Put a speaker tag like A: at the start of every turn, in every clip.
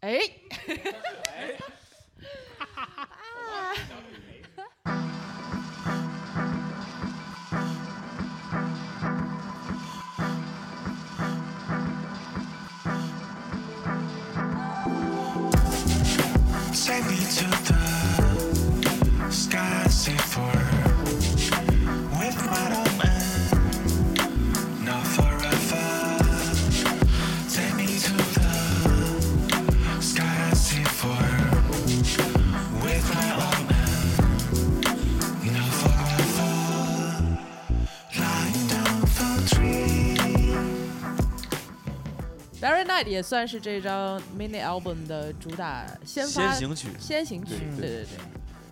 A: 哎。也算是这张 mini album 的主打先发
B: 先行曲。
A: 先行曲，
B: 对
A: 对对对，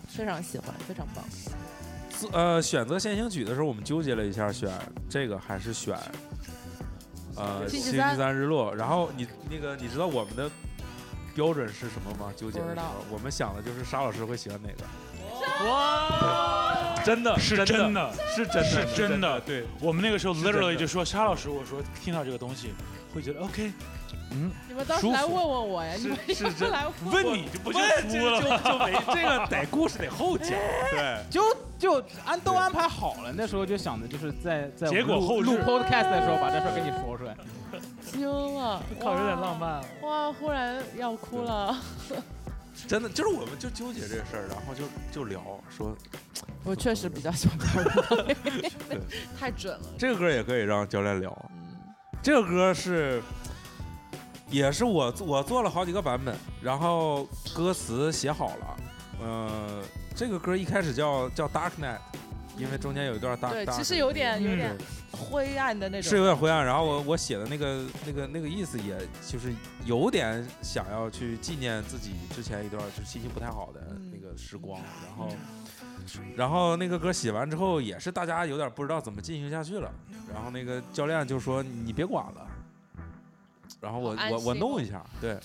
A: 非常喜欢，非常棒。
B: 呃，选择先行曲的时候，我们纠结了一下，选这个还是选呃《
A: 星期三
B: 日落》。然后你那个，你知道我们的标准是什么吗？纠结
A: 不知道
B: 的时候，我们想的就是沙老师会喜欢哪个？
C: 哇，
B: 真的
C: 是真的，
B: 是真的，
C: 是真的
B: 对，
C: 我们那个时候 literally 就说沙老师，我说听到这个东西会觉得 OK，嗯，
A: 你们当时来问问我呀，你们
B: 是真
A: 来
C: 问
A: 我
C: 你就不就输了吗？
B: 就就没 这个得故事得后讲，对。
D: 就就安都安排好了，那时候就想着就是在在
C: 结果
D: 录
C: 后
D: 录 podcast 的时候把这事儿跟你说出来。
A: 惊了，
E: 靠，有点浪漫了。
A: 哇！忽然要哭了。
B: 真的就是我们就纠结这事儿，然后就就聊说
A: 我确实比较喜欢
B: 对
A: 太准了。
B: 这个歌也可以让教练聊。
A: 嗯，
B: 这个歌是也是我我做了好几个版本，然后歌词写好了。呃，这个歌一开始叫叫 Dark Night，因为中间有一段 Dark。
A: 对其实有点有点灰暗的那种。
B: 是有点灰暗，然后我我写的那个那个那个意思，也就是有点想要去纪念自己之前一段就是心情不太好的
A: 嗯
B: 那个时光，然后然后那个歌写完之后，也是大家有点不知道怎么进行下去了，然后那个教练就说你别管了，然后我我我弄一下，对，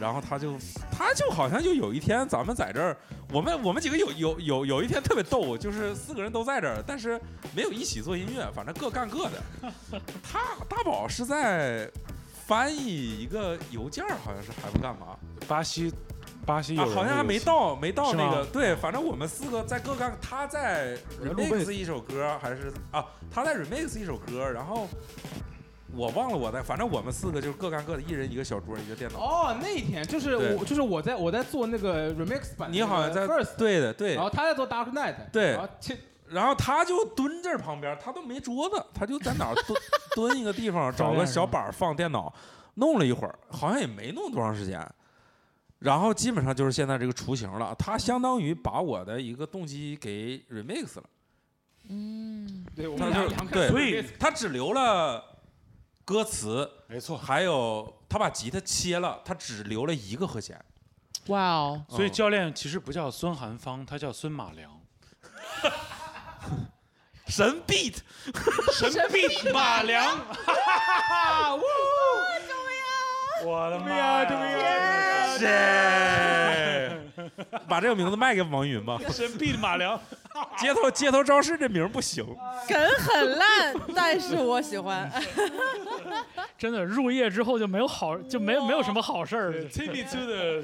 B: 然后他就他就好像就有一天咱们在这儿，我们我们几个有有有有一天特别逗，就是四个人都在这儿，但是没有一起做音乐，反正各干各的。他大宝是在翻译一个邮件儿，好像是还不干嘛，
C: 巴西，巴西有
B: 啊，好像还没到没到那个对，反正我们四个在各干，他在 remix 一首歌，还是啊，他在 remix 一首歌，然后我忘了我在，反正我们四个就是各干各的，一人一个小桌，一个电脑。
D: 哦，那一天就是我就是我在我在做那个 remix 版的 first，
B: 你好像在
D: first，
B: 对的对
D: 然，后他在做 Dark Night，
B: 对
D: 然后切
B: 然后他就蹲这旁边，他都没桌子，他就在哪儿蹲 蹲一个地方，找个小板放电脑，弄了一会儿，好像也没弄多长时间。然后基本上就是现在这个雏形了，他相当于把我的一个动机给 remix 了，
A: 嗯，
D: 对，我
B: 他
D: 们俩
B: 就是对
D: 两个人
C: 所以
B: 他只留了歌词，
C: 没错，
B: 还有他把吉他切了，他只留了一个和弦。
A: 哇哦，
C: 所以
B: 嗯
C: 教练其实不叫孙寒芳，他叫孙马良。
B: 神 beat，
C: 神 beat 马良，我的妈呀！救命啊！
B: 谁？把这个名字卖给王云吧。
C: 神秘的马良，
B: 街头街头招式这名不行。
A: 梗很烂，但是我喜欢。
E: 真的入夜之后就没有好，就没没有什么好事儿。
C: take me to the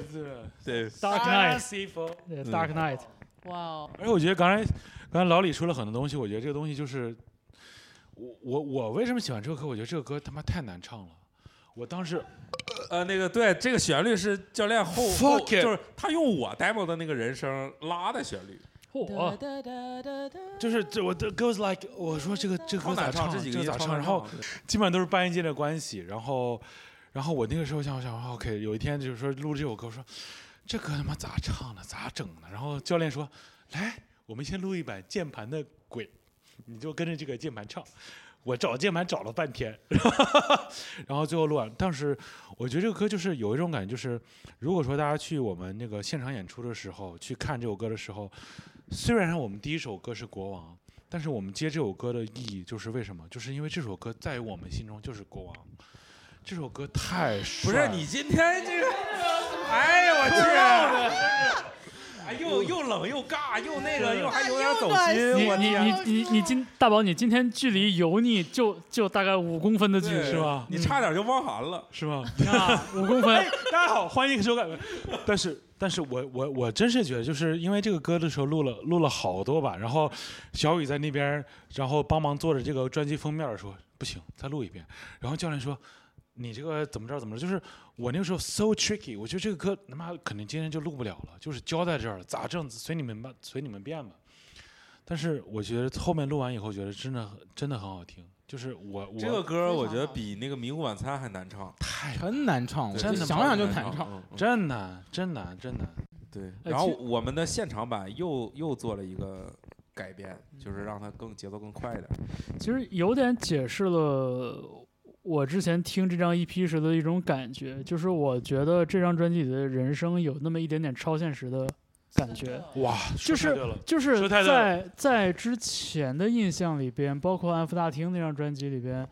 B: 对
E: ，Dark
C: Night，Night。
E: 对，Dark Night，
A: 哇哦，
C: 而且我觉得刚才刚才老李说了很多东西，我觉得这个东西就是我我我为什么喜欢这个歌？我觉得这个歌他妈太难唱了。我当时
B: 呃，那个对，这个旋律是教练后后
C: Fuck it
B: 就是他用我 demo 的那个人声拉的旋律。
C: 就是这我的 goes like 我说这个这个歌咋唱？
B: 这几个
C: 这咋唱？
B: 难
C: 然后
B: 唱
C: 基本上都是半音阶的关系。然后然后我那个时候想想，OK，有一天就是说录这首歌，我说这歌他妈咋唱的？咋整呢？然后教练说，来，我们先录一版键盘的鬼，你就跟着这个键盘唱。我找键盘找了半天，然后最后录完。但是我觉得这个歌就是有一种感觉，就是如果说大家去我们那个现场演出的时候去看这首歌的时候，虽然我们第一首歌是《国王》，但是我们接这首歌的意义就是为什么？就是因为这首歌在于我们心中就是国王。这首歌太帅了
B: 不是你今天这个，哎呦我去！哎又又冷又尬又那个又还有点走心，
E: 你你你你你今大宝，你今天距离油腻就就大概五公分的距离
C: 是吧
B: 你差点就汪涵了。
C: 是吗？
E: 啊，五公分
C: 哎，大家好，欢迎收看。但是，但是我我我真是觉得，就是因为这个歌的时候录了录了好多版，然后小雨在那边，然后帮忙做着这个专辑封面，说不行，再录一遍。然后教练说。你这个怎么着怎么着？就是我那个时候 so tricky，我觉得这个歌他妈肯定今天就录不了了，就是交在这儿了，咋整？随你们吧，随你们便吧。但是我觉得后面录完以后，觉得真的很真的很好听。就是我我
B: 这个歌我觉得比那个《迷雾晚餐》还难唱，
C: 太
D: 真难唱，我
B: 对
C: 真的
D: 想想就
B: 难
D: 难唱。
C: 真难真难真难。
B: 对，
E: 呃
B: 然后我们的现场版又又做了一个改编，就是让它更节奏更快一点。
E: 其实有点解释了我之前听这张 EP 时的一种感觉，就是我觉得这张专辑里的人生有那么一点点超现实的感觉。
C: 哇，
E: 就是
C: 说太对了
E: 就是
C: 说太对了
E: 在在之前的印象里边，包括《安福大厅》那张专辑里边，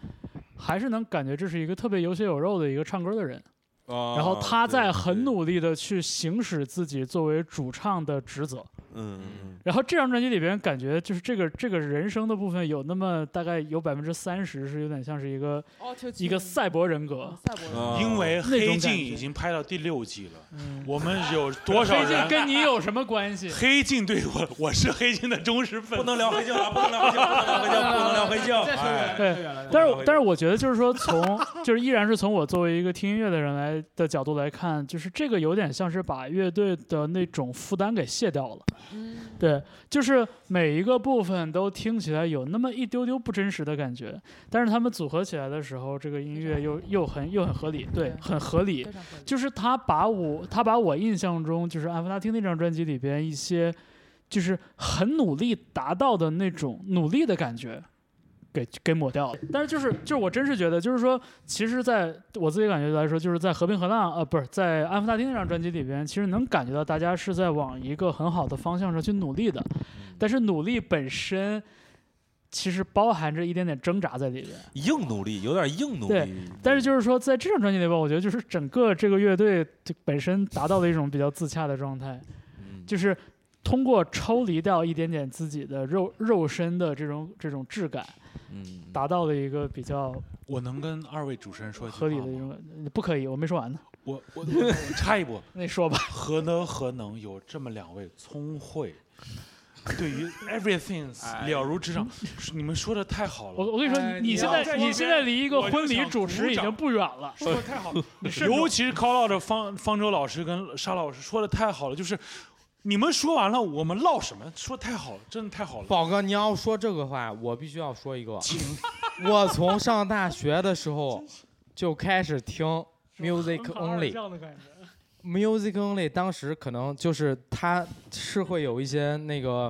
E: 还是能感觉这是一个特别有血有肉的一个唱歌的人。然后他在很
B: 努，
E: 努力的去行使自己作为主唱的职责。
B: 嗯嗯
E: 然后这张专辑里边，感觉就是这个这个人声的部分有那么大概有百分之三十是有点像是一个一个赛博人格。
A: 赛博人
B: 啊
A: 格，
C: 因为黑镜已经拍到第六季了，
E: 嗯，
C: 我们有多少
E: 黑镜
C: 人？
E: 跟你有什么关系？
C: 黑镜对我，我是黑镜的忠实粉丝。
B: 不能聊黑镜了，不能聊黑镜，不能聊黑镜，不能聊黑镜。哎
E: 对但是但是我觉得就是说从就是依然是从我作为一个听音乐的人来的角度来看，就是这个有点像是把乐队的那种负担给卸掉了。
A: 嗯，
E: 对，就是每一个部分都听起来有那么一丢丢不真实的感觉，但是他们组合起来的时候，这个音乐又又很又很合理，对，很合理。就是他把我他把我印象中就是《安弗拉汀》那张专辑里边一些就是很努力达到的那种努力的感觉。给给抹掉了，但是就是就是我真是觉得，就是说，其实在我自己感觉来说，就是在《和平河浪》呃，不是在《安福大厅》那张专辑里边，其实能感觉到大家是在往一个很好的方向上去努力的，但是努力本身其实包含着一点点挣扎在里边。
B: 硬努力，有点硬努力
E: 对
B: 力。
E: 但是就是说，在这张专辑里边，我觉得就是整个这个乐队就本身达到了一种比较自洽的状态，
B: 嗯
E: 就是通过抽离掉一点点自己的肉肉身的这种这种质感，
B: 嗯，
E: 达到了一个比较
C: 我能跟二位主持人说一句
E: 合理
C: 话
E: 的一种。不可以，我没说完呢，
C: 我我插一步，
E: 那你说吧。
C: 何德何能有这么两位聪慧，对于 everything
D: 哎
C: 了如指掌？你们说的太好了，
E: 我我跟你说，
D: 哎
E: 你现
D: 要在
E: 在你现在离一个
C: 我就
E: 婚礼
C: 想鼓
E: 主持已经
C: 掌
E: 不远了。
C: 说的太好了。尤其是 call out 的方方舟老师跟沙老师说的太好了，就是你们说完了，我们唠什么？说太好了，真的太好了。
F: 宝哥，你要说这个话，我必须要说一个。我从上大学的时候就开始听 Music Only。Music Only 当时可能就是它是会有一些那个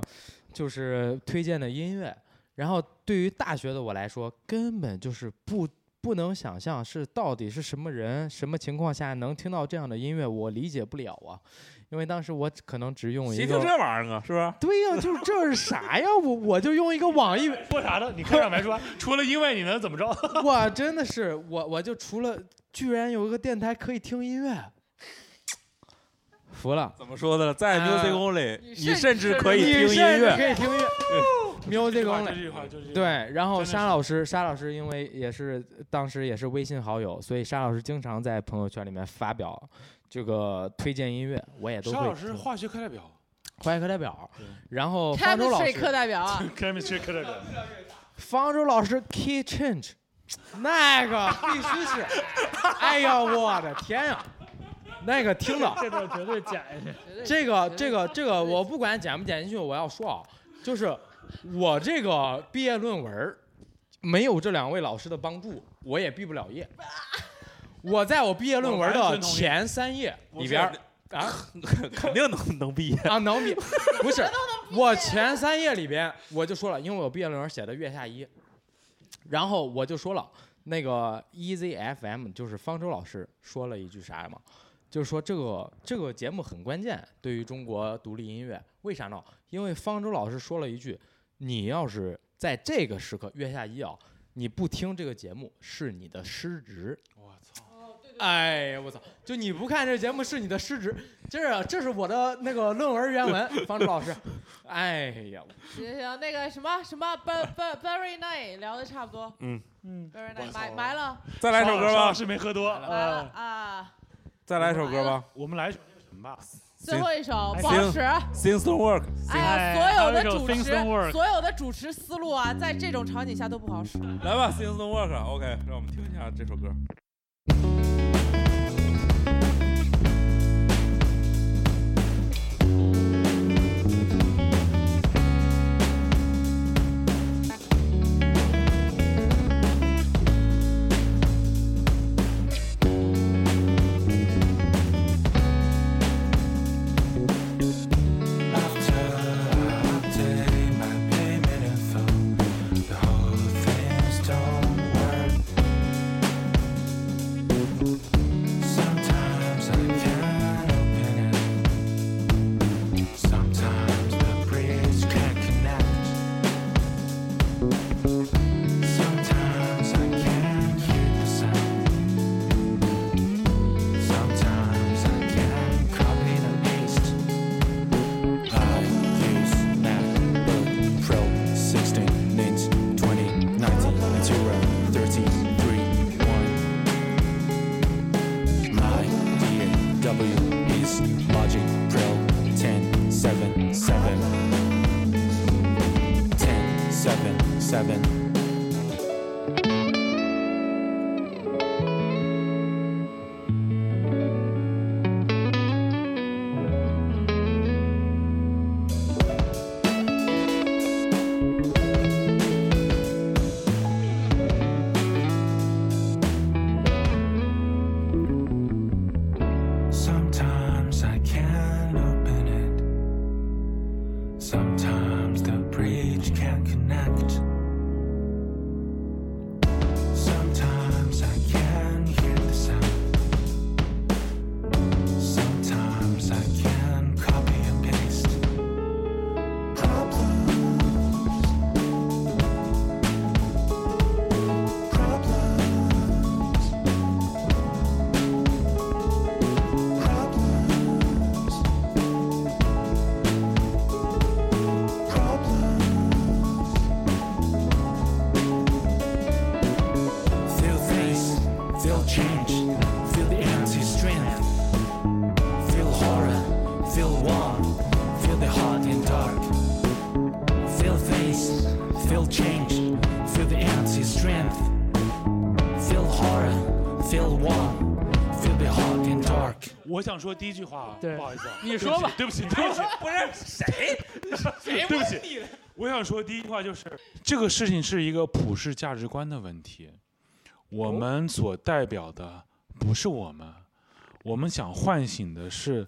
F: 就是推荐的音乐，然后对于大学的我来说，根本就是不不能想象是到底是什么人、什么情况下能听到这样的音乐，我理解不了啊。因为当时我可能只用一个
B: 谁听这，玩意儿啊？是不是？
F: 对呀、就是这是啥呀？我我就用一个网易，
C: 说啥呢？你开场白说，除了因为你能怎么着？
F: 我真的是我我就除了居然有一个电台可以听音乐，服了。
B: 怎么说的？在
F: 呃
B: Music Only，
A: 你
B: 你甚至可以
F: 你
B: 听音乐。
F: 可以听音乐，Music
C: 这
F: Only。对，然后沙老师，沙老师因为也是当时也是微信好友，所以沙老师经常在朋友圈里面发表这个推荐音乐，我也都
C: 沙
F: 会听。
C: 老师化学课代表
F: 化学课代表，然后方舟老
A: Chemistry 课
F: 师，
A: 代表啊，，
C: chemistry 课代表。
F: 方舟老师 Key Change，那个必须是，哎呀，我的天呀，那个听的。
E: 这段绝对剪下去。
F: 这个这个这个，我不管剪不剪进去，我要说啊，就是我这个毕业论文儿没有这两位老师的帮助，我也毕不了业。我在我毕业论文的前三页里边儿啊
B: 肯定能能毕业。
F: 啊能毕，不是我前三页里边我就说了，因为我毕业论文写的月下一，然后我就说了，那个 Easy FM 就是方舟老师说了一句啥嘛，就是说这个这个节目很关键，对于中国独立音乐，为啥呢？因为方舟老师说了一句，你要是在这个时刻月下一啊，你不听这个节目是你的失职。哎呀，我操！就你不看这节目是你的失职，这是这是我的那个论文原文，方舟老师。哎呀，
A: 行行，那个什么什么 b b very night 聊的差不多
B: 嗯，
E: 嗯
A: ，，very night 埋埋了
B: 再来一首歌吧，
C: 是没喝多，
A: 埋了
C: 呃，
A: 啊，
B: 再来一首歌吧。
C: 我们来一首那个什么吧，
A: 最后一首
E: 哎
A: 不好使。
B: Things don't work，
A: 哎呀，
E: 哎
A: 所有的主持所有的主持思路啊，在这种场景下都不好使。
B: 来吧，Things don't work。OK，让我们听一下这首歌。
C: 想说第一句话啊，
E: 对
C: 不好意思啊，
E: 你说吧
C: 对不起，对不起，
B: 不是谁？
C: 对不起，我想说第一句话就是，这个事情是一个普世价值观的问题。我们所代表的不是我们，我们想唤醒的是，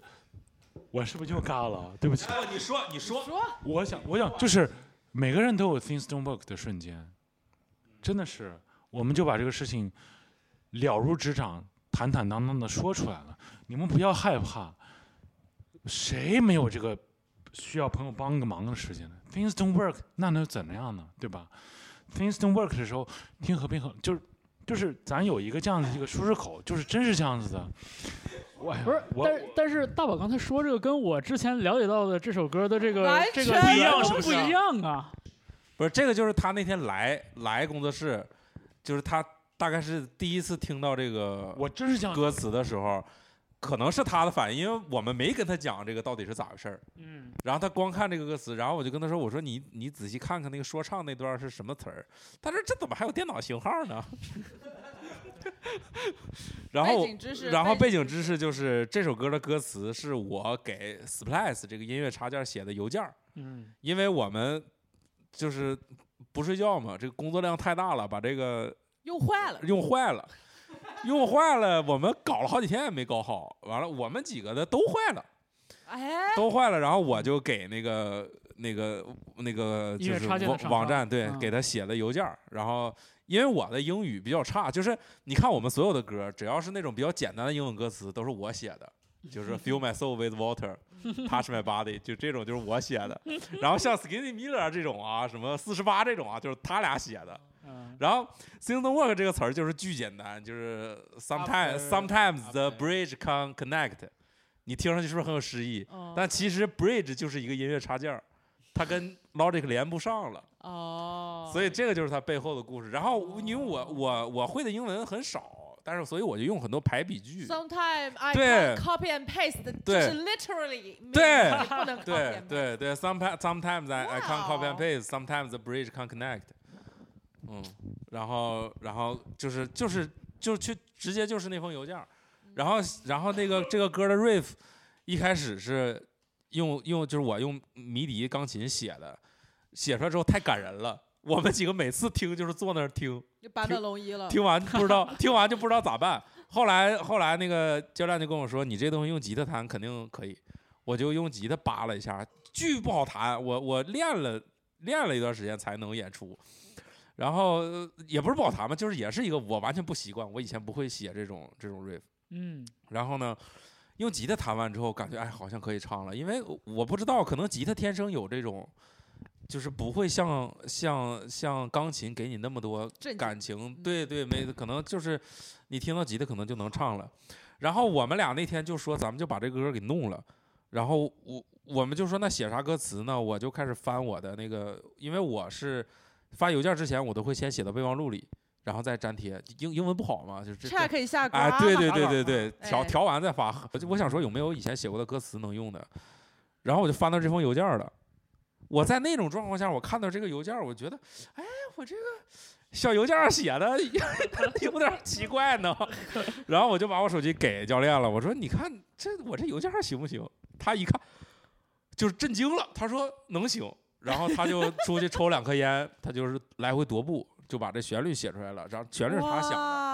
C: 我是不是就嘎了？对不起，
B: 你说，你说。
C: 我想，我想就是每个人都有 things don't work 的瞬间，真的是，我们就把这个事情了如指掌，坦坦荡荡的说出来了。你们不要害怕，谁没有这个需要朋友帮个忙的时间呢？things don't work，那能怎么样呢？对吧？things don't work 的时候，听和平和就是就是咱有一个这样的一个舒适口，就是真是这样子的。我
E: 不是，
C: 我
E: 但是但是大宝刚才说这个跟我之前了解到的这首歌的这个
A: 完
E: 这个
A: 全
C: 不一样
E: 都
C: 是不
E: 一样啊？
B: 不是这个，就是他那天来来工作室，就是他大概是第一次听到这个
C: 我真是这样
B: 歌词的时候，可能是他的反应，因为我们没跟他讲这个到底是咋回事儿。
E: 嗯，
B: 然后他光看这个歌词，然后我就跟他说：“我说你你仔细看看那个说唱那段是什么词儿。”他说：“这怎么还有电脑型号呢？” 然后
A: 背景知识
B: 然后背景
A: 知
B: 知识就是这首歌的歌词是我给 Splice 这个音乐插件写的邮件儿，
E: 嗯，
B: 因为我们就是不睡觉嘛，这个工作量太大了，把这个
A: 用坏了，
B: 用坏了，用坏了，我们搞了好几天也没搞好，完了我们几个的都坏了。
A: 哎，
B: 都坏了，然后我就给那个那个那个就是网站对、
E: 嗯
B: 给他写了邮件儿，然后因为我的英语比较差，就是你看我们所有的歌，只要是那种比较简单的英文歌词，都是我写的。就是 fill my soul with water, touch my body，就这种就是我写的。然后像 Skinny Miller 这种啊，什么四十八这种啊，就是他俩写的。
E: 嗯
B: 然后 “system work” 这个词儿就是巨简单，就是 sometimes sometimes the bridge can connect。你听上去是不是很有诗意？
A: 嗯
B: 但其实 bridge 就是一个音乐插件儿，它跟 logic 连不上了，
A: 哦，
B: 所以这个就是它背后的故事。然后因为我我我会的英文很少，但是所以我就用很多排比句。
A: Sometimes I copy and paste，就
B: 对
A: 是 literally，
B: 对
A: 不能 copy
B: 对
A: and paste。
B: 对对，sometimes sometimes I I can't copy and
A: 哇哦
B: paste, sometimes the bridge can't connect。嗯，然后然后就是就是就去直接就是那封邮件儿，然后然后那个这个歌的 riff 一开始是用用就是我用迷笛钢琴写的，写出来之后太感人了，我们几个每次听就是坐那儿听，
A: 龙一了。
B: 听完不知道听完就不知道咋办。后来后来那个教练就跟我说，你这东西用吉他弹肯定可以，我就用吉他扒了一下，巨不好弹，我我练了练了一段时间才能演出。然后呃也不是不好弹吧，就是也是一个我完全不习惯，我以前不会写这种这种 riff。
E: 嗯，
B: 然后呢，用吉他弹完之后，感觉哎好像可以唱了，因为我不知道，可能吉他天生有这种，就是不会像像像钢琴给你那么多感情，对对，没可能就是你听到吉他可能就能唱了。然后我们俩那天就说，咱们就把这歌给弄了。然后我我们就说，那写啥歌词呢？我就开始翻我的那个，因为我是发邮件之前，我都会先写到备忘录里，然后再粘贴。英英文不好嘛，就是这这
A: check 一下
B: 啊，对对对对对，调
A: 哎
B: 调完再发。我就我想说有没有以前写过的歌词能用的，然后我就翻到这封邮件了。我在那种状况下，我看到这个邮件，我觉得，哎，我这个小邮件写的 有点奇怪呢。然后我就把我手机给教练了，我说：“你看这我这邮件行不行？”他一看就是震惊了，他说：“能行。”然后他就 出去抽两颗烟，他就是来回踱步，就把这旋律写出来了。然后旋律是他想的。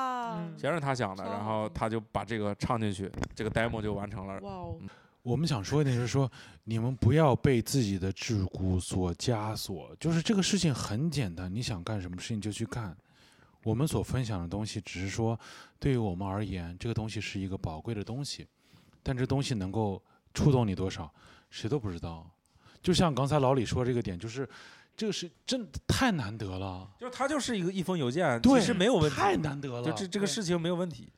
B: 全是他想的，然后他就把这个唱进去，这个 demo 就完成了。
A: 哇哦，
C: 我们想说一点就是说，你们不要被自己的桎梏所枷锁。就是这个事情很简单，你想干什么事情就去干。我们所分享的东西，只是说对于我们而言，这个东西是一个宝贵的东西，但这东西能够触动你多少，谁都不知道。就像刚才老李说这个点，就是这个是真的太难得了，
B: 就是他就是一个一封邮件，
C: 对，
B: 其实没有问题，
C: 太难得了。
B: 就这这个事情没有问题，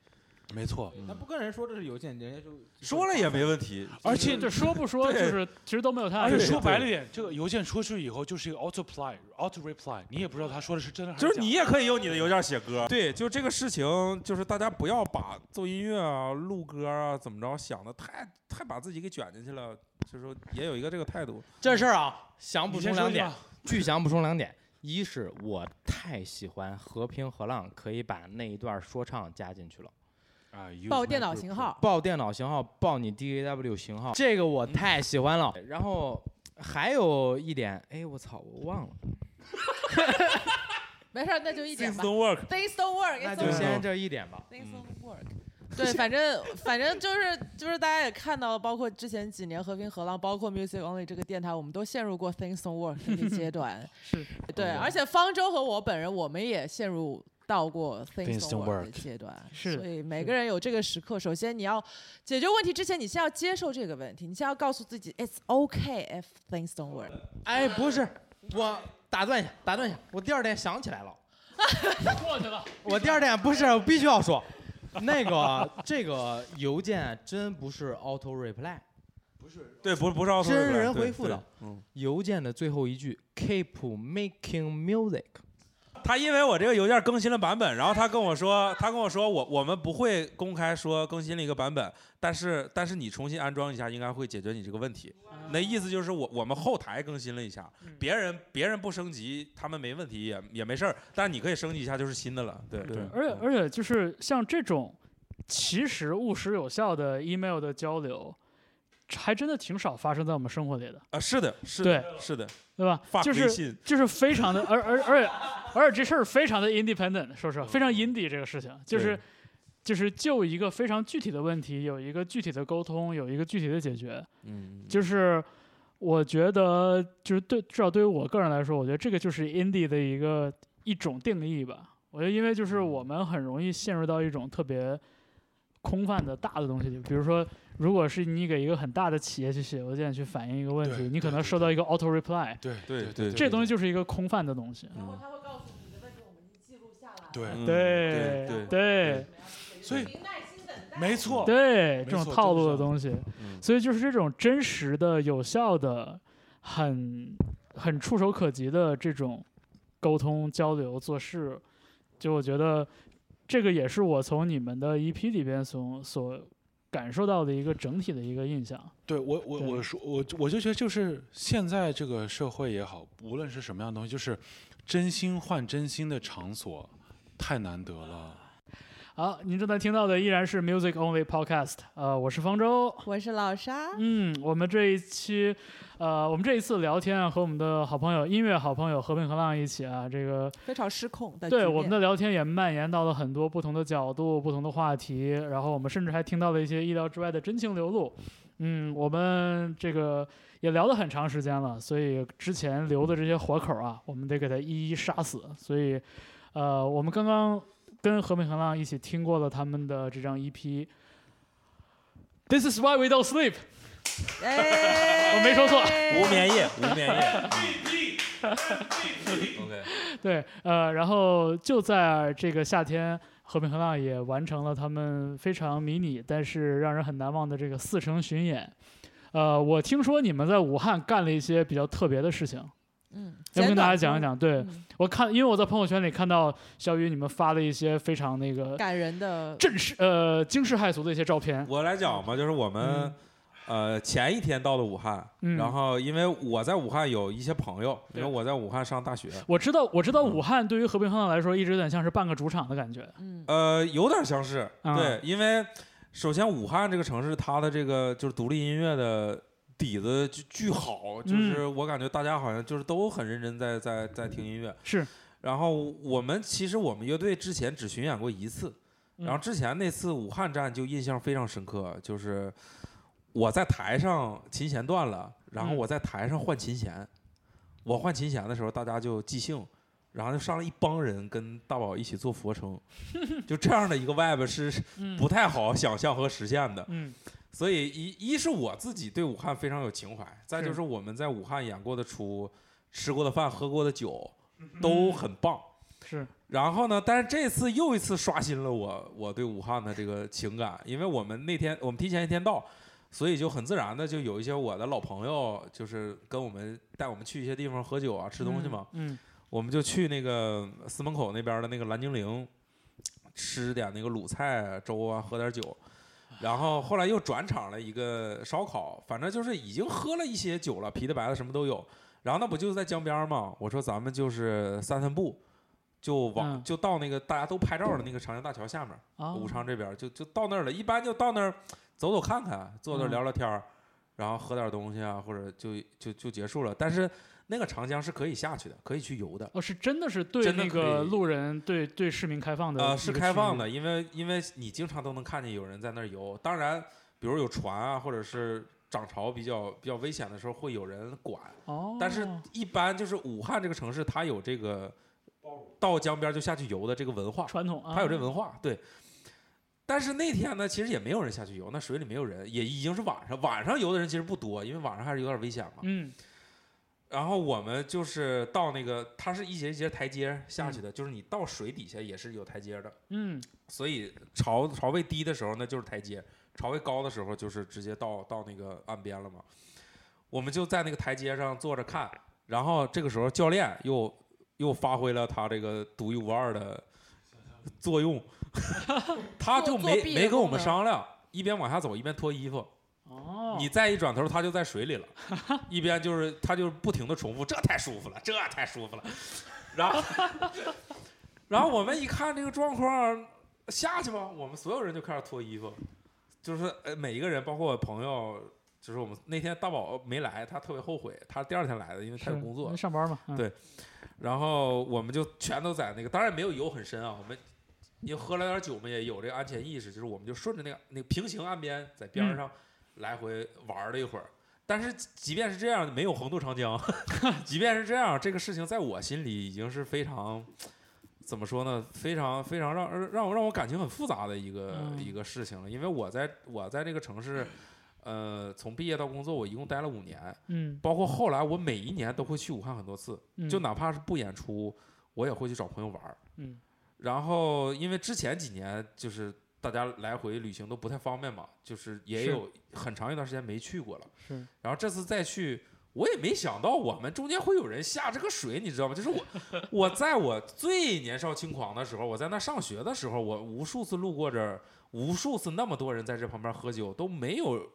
C: 没错，
D: 那不跟人说这是邮件，人家就
B: 说了也没问题。
C: 而且
E: 这说不说，就是其实都没有太大
C: 而且说白了一点，这个邮件出去以后就是一个 auto reply auto reply，你也不知道他说的是真的还是假的
B: 就是你也可以用你的邮件写歌，对，就这个事情，就是大家不要把做音乐啊、录歌啊怎么着想的太太把自己给卷进去了，就是说也有一个这个态度。
F: 这事儿啊，想补充两点巨想补充两点。一是我太喜欢和平和浪，可以把那一段说唱加进去了。
C: 啊
A: 报电脑型号，
F: 报电脑型号，报你 DAW 型号，这个我太喜欢了。然后还有一点，哎，我操，我忘了，
A: 没事儿，那就一点
B: Things
A: 吧。
B: don't
A: work，Things don't work，
F: 那就先这一点吧。
A: Things
F: 嗯
A: don't work。对，反正反正就是就是大家也看到了，包括之前几年和平河浪，包括 Music Only 这个电台，我们都陷入过 Things don't work 这个阶段。
E: 是
A: 对，而且方舟和我本人，我们也陷入到过 Things don't work 的阶段。
E: 是
A: 所以每个人有这个时刻，首先你要解决问题之前，你先要接受这个问题，你先要告诉自己 It's okay if things don't work。
F: 哎，不是，我打断一下，打断一下，我第二点想起来了。
E: 过去了。
F: 我第二点不是，我必须要说，那个这个邮件真不是 auto reply，不是
B: 对，不是不是奥特
F: 真人回复的
B: 嗯，
F: 邮件的最后一句 keep making music。
B: 他因为我这个邮件更新了版本，然后他跟我说，他跟我说我我们不会公开说更新了一个版本，但是但是你重新安装一下，应该会解决你这个问题。那意思就是我我们后台更新了一下，别人别人不升级，他们没问题也也没事儿，但是你可以升级一下就是新的了。对对，
E: 而且而且就是像这种其实务实有效的 email 的交流，还真的挺少发生在我们生活里的，
B: 啊是的是
E: 对
B: 的是的，
E: 对吧？
B: 发？
E: 就是就是非常的，而而而且而且这事儿非常的 independent，说实话，非常 indie 这个事情，就是就是就一个非常具体的问题，有一个具体的沟通，有一个具体的解决，
B: 嗯
E: 就是我觉得就是对至少对于我个人来说，我觉得这个就是 indie 的一个一种定义吧。我觉得因为就是我们很容易陷入到一种特别空泛的大的东西里，比如说，如果是你给一个很大的企业去写邮件去反映一个问题，你可能收到一个 auto reply，
C: 对
B: 对
C: 对
B: 对
E: 这东西就是一一个空泛的东西。
B: 嗯
A: 他会告诉你的问题我们已经
C: 对，
B: 嗯
E: 对
B: 对
E: 对。
C: 所以没错，
E: 对，这种套路的东西，
B: 嗯。
E: 所以就是这种真实的、有效的、很很触手可及的这种沟通交流做事，就我觉得这个也是我从你们的 EP 里边所所感受到的一个整体的一个印象。
C: 对我我我说我我就觉得就是现在这个社会也好，无论是什么样的东西，就是真心换真心的场所太难得了。
E: 好，您正在听到的依然是 Music Only Podcast，呃，我是方舟。
A: 我是老沙，
E: 嗯，我们这一期，呃，我们这一次聊天啊，和我们的好朋友音乐好朋友和平和浪一起啊，这个
A: 非常失控的
E: 对我们的聊天也蔓延到了很多不同的角度、不同的话题，然后我们甚至还听到了一些意料之外的真情流露。嗯，我们这个也聊了很长时间了，所以之前留的这些活口啊，我们得给它一一杀死。所以，呃，我们刚刚跟和平衡浪一起听过了他们的这张 EP。This is why we don't sleep。
A: 哎，
E: 我没说错
B: 无眠夜，无眠夜。OK，
E: 对，呃，然后就在这个夏天，和平衡浪也完成了他们非常迷你但是让人很难忘的这个四城巡演。呃，我听说你们在武汉干了一些比较特别的事情，
A: 嗯，
E: 要不跟大家讲一讲？对
A: 嗯
E: 我看，因为我在朋友圈里看到小雨你们发了一些非常那个
A: 感人的，
E: 震世呃惊世骇俗的一些照片。
B: 我来讲吧，就是我们
E: 嗯
B: 呃前一天到的武汉，
E: 嗯
B: 然后因为我在武汉有一些朋友，因为我在武汉上大学，
E: 我知道，我知道武汉对于和平和浪来说，一直有点像是半个主场的感觉。
A: 嗯，
B: 呃，有点相似，
E: 啊
B: 对，因为首先武汉这个城市，它的这个就是独立音乐的底子就巨好，
E: 嗯
B: 就是我感觉大家好像就是都很认真在在在听音乐。
E: 是，
B: 然后我们其实我们乐队之前只巡演过一次，
E: 嗯
B: 然后之前那次武汉站就印象非常深刻，就是我在台上琴弦断了，然后
E: 嗯
B: 我在台上换琴弦，我换琴弦的时候大家就即兴。然后就上了一帮人跟大宝一起做俯卧撑，就这样的一个 vibe 是
E: 嗯
B: 不太好想象和实现的。
E: 嗯
B: 所以一一是我自己对武汉非常有情怀，再就是我们在武汉演过的出、吃过的饭、喝过的酒都很棒。
E: 是
B: 然后呢，但是这次又一次刷新了我我对武汉的这个情感，因为我们那天我们提前一天到，所以就很自然的就有一些我的老朋友，就是跟我们带我们去一些地方喝酒啊、吃东西嘛。
E: 嗯
B: 我们就去那个司门口那边的那个蓝精灵，吃点那个鲁菜啊、粥啊，喝点酒。然后后来又转场了一个烧烤，反正就是已经喝了一些酒了，啤的、白的什么都有。然后那不就在江边儿吗？我说咱们就是散散步，就往、
E: 嗯
B: 就到那个大家都拍照的那个长江大桥下面，
E: 啊，
B: 武昌这边就就到那儿了。一般就到那儿走走看看，坐那聊聊天儿，然后喝点东西啊，或者就就就结束了。但是那个长江是可以下去的，可以去游的。
E: 哦，是真的是对那个路人对对市民开放的
B: 呃，是开放的，因为因为你经常都能看见有人在那儿游。当然，比如有船啊，或者是涨潮比较比较危险的时候，会有人管。
E: 哦，
B: 但是，一般就是武汉这个城市，它有这个到江边就下去游的这个文化，
E: 传统啊，
B: 它有这文化。对。但是那天呢，其实也没有人下去游，那水里没有人，也已经是晚上。晚上游的人其实不多，因为晚上还是有点危险嘛。
E: 嗯
B: 然后我们就是到那个，它是一节一节台阶下
E: 嗯
B: 去的，就是你到水底下也是有台阶的。
E: 嗯
B: 所以潮潮位低的时候那就是台阶，潮位高的时候就是直接到到那个岸边了嘛。我们就在那个台阶上坐着看，然后这个时候教练又又发挥了他这个独一无二的作用，他就没没跟我们商量，一边往下走一边脱衣服。
E: 哦，
B: 你再一转头，他就在水里了，一边就是他就是不停的重复，这太舒服了，这太舒服了，然后 然后我们一看这个状况，下去吧，我们所有人就开始脱衣服，就是呃每一个人，包括我朋友，就是我们那天大宝没来，他特别后悔，他第二天来的，因为他有工作，
E: 上班嘛，嗯。
B: 对。然后我们就全都在那个，当然没有游很深啊，我们因为喝了点酒嘛，也有这个安全意识，就是我们就顺着那个那个平行岸边，在边儿上来回玩了一会儿。但是即便是这样，没有横渡长江，即便是这样，这个事情在我心里已经是非常。怎么说呢？非常非常让让我让我感情很复杂的一个、
E: 嗯
B: 一个事情了，因为我在我在这个城市，呃，从毕业到工作，我一共待了五年，
E: 嗯
B: 包括后来我每一年都会去武汉很多次，
E: 嗯，
B: 就哪怕是不演出，我也会去找朋友玩儿。
E: 嗯
B: 然后因为之前几年就是大家来回旅行都不太方便嘛，就是也有很长一段时间没去过了。
E: 是，
B: 然后这次再去，我也没想到我们中间会有人下这个水，你知道吗？就是我，我在我最年少轻狂的时候，我在那上学的时候，我无数次路过这儿，无数次那么多人在这旁边喝酒，都没有。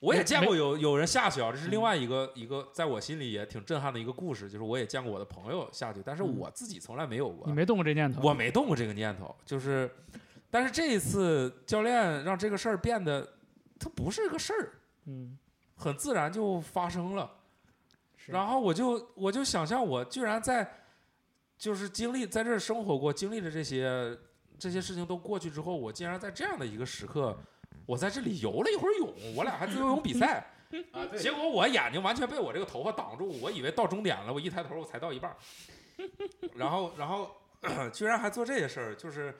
B: 我也见过有有人下去啊，这是另外一个一个在我心里也挺震撼的一个故事，就是我也见过我的朋友下去，但是
E: 嗯
B: 我自己从来没有过
E: 你。没动过这念头？
B: 我没动过这个念头，就是，但是这一次教练让这个事儿变得，它不是个事儿，
E: 嗯，
B: 很自然就发生了。然后我就我就想象我居然在，就是经历在这儿生活过，经历了这些这些事情都过去之后，我竟然在这样的一个时刻，我在这里游了一会儿泳，我俩还自由泳比赛 啊结果我眼睛完全被我这个头发挡住，我以为到终点了，我一抬头我才到一半儿，然后然后 居然还做这些事儿，就是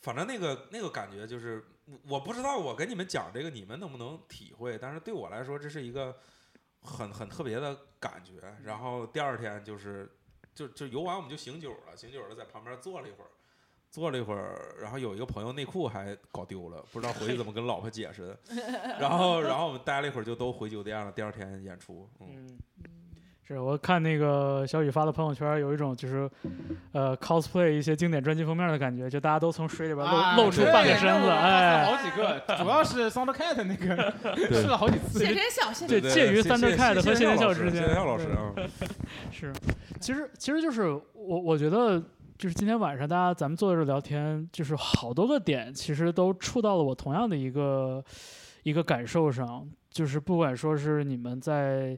B: 反正那个那个感觉就是我不知道我跟你们讲这个你们能不能体会，但是对我来说这是一个很很特别的感觉。然后第二天就是就就游完我们就醒酒了，醒酒了在旁边坐了一会儿。坐了一会儿，然后有一个朋友内裤还搞丢了，不知道回去怎么跟老婆解释。然后，然后我们待了一会儿，就都回酒店了。第二天演出，嗯，
E: 是我看那个小雨发的朋友圈，有一种就是，呃，cosplay 一些经典专辑封面的感觉，就大家都从水里边露、
D: 啊
E: 露出半个身子，哎，
D: 好几个，主要是 Soundcat 那个 试了好几次。
A: 谢天笑，
E: 对
A: 天
E: 介于
B: 谢谢
E: Thundercat 和
B: 谢
E: 谢天笑
B: 老师
E: 之间
B: 谢天笑老师啊，
E: 是，其实其实就是我我觉得就是今天晚上大家咱们坐在这儿聊天，就是好多个点其实都触到了我同样的一个一个感受上，就是不管说是你们在